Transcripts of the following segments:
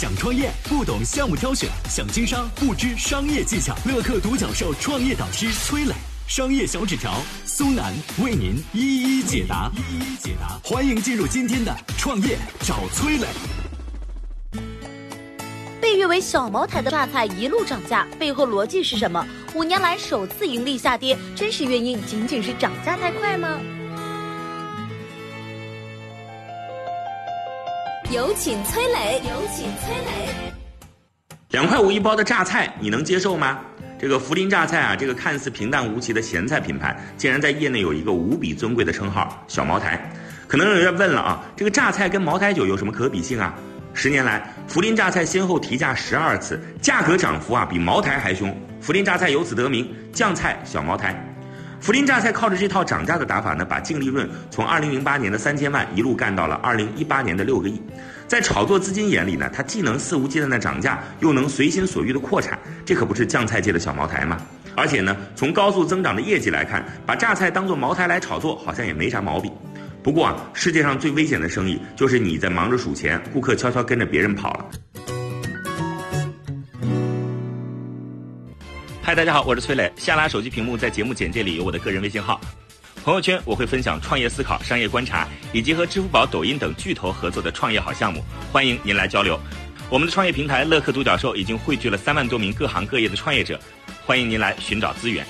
想创业不懂项目挑选，想经商不知商业技巧。乐客独角兽创业导师崔磊，商业小纸条苏南为您一一解答。一一解答，欢迎进入今天的创业找崔磊。被誉为小茅台的榨菜一路涨价，背后逻辑是什么？五年来首次盈利下跌，真实原因仅仅是涨价太快吗？有请崔磊，有请崔磊。两块五一包的榨菜，你能接受吗？这个涪陵榨菜啊，这个看似平淡无奇的咸菜品牌，竟然在业内有一个无比尊贵的称号——小茅台。可能有人问了啊，这个榨菜跟茅台酒有什么可比性啊？十年来，涪陵榨菜先后提价十二次，价格涨幅啊比茅台还凶。涪陵榨菜由此得名“酱菜小茅台”。涪陵榨菜靠着这套涨价的打法呢，把净利润从二零零八年的三千万一路干到了二零一八年的六个亿。在炒作资金眼里呢，它既能肆无忌惮的涨价，又能随心所欲的扩产，这可不是酱菜界的小茅台吗？而且呢，从高速增长的业绩来看，把榨菜当做茅台来炒作，好像也没啥毛病。不过啊，世界上最危险的生意就是你在忙着数钱，顾客悄悄跟着别人跑了。嗨，大家好，我是崔磊。下拉手机屏幕，在节目简介里有我的个人微信号。朋友圈我会分享创业思考、商业观察，以及和支付宝、抖音等巨头合作的创业好项目，欢迎您来交流。我们的创业平台乐客独角兽已经汇聚了三万多名各行各业的创业者，欢迎您来寻找资源。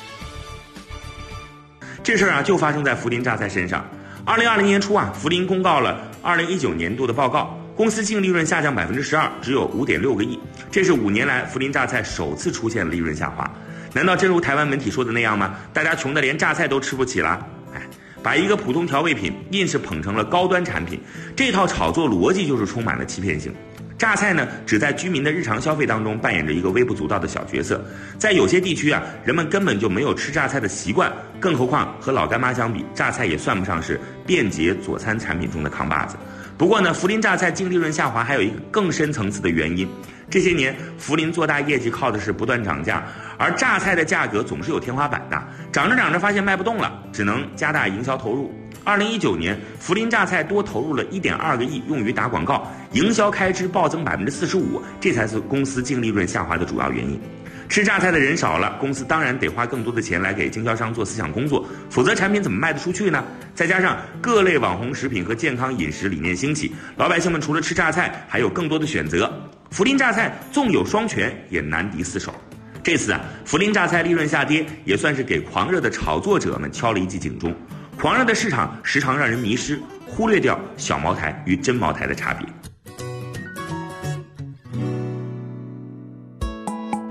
这事儿啊，就发生在涪陵榨菜身上。二零二零年初啊，涪陵公告了二零一九年度的报告。公司净利润下降百分之十二，只有五点六个亿，这是五年来涪陵榨菜首次出现利润下滑。难道真如台湾媒体说的那样吗？大家穷的连榨菜都吃不起了？哎，把一个普通调味品硬是捧成了高端产品，这套炒作逻辑就是充满了欺骗性。榨菜呢，只在居民的日常消费当中扮演着一个微不足道的小角色，在有些地区啊，人们根本就没有吃榨菜的习惯，更何况和老干妈相比，榨菜也算不上是便捷佐餐产品中的扛把子。不过呢，涪陵榨菜净利润下滑还有一个更深层次的原因。这些年，涪陵做大业绩靠的是不断涨价，而榨菜的价格总是有天花板的，涨着涨着发现卖不动了，只能加大营销投入。二零一九年，涪陵榨菜多投入了一点二个亿用于打广告，营销开支暴增百分之四十五，这才是公司净利润下滑的主要原因。吃榨菜的人少了，公司当然得花更多的钱来给经销商做思想工作，否则产品怎么卖得出去呢？再加上各类网红食品和健康饮食理念兴起，老百姓们除了吃榨菜，还有更多的选择。涪陵榨菜纵有双全，也难敌四手。这次啊，涪陵榨菜利润下跌，也算是给狂热的炒作者们敲了一记警钟。狂热的市场时常让人迷失，忽略掉小茅台与真茅台的差别。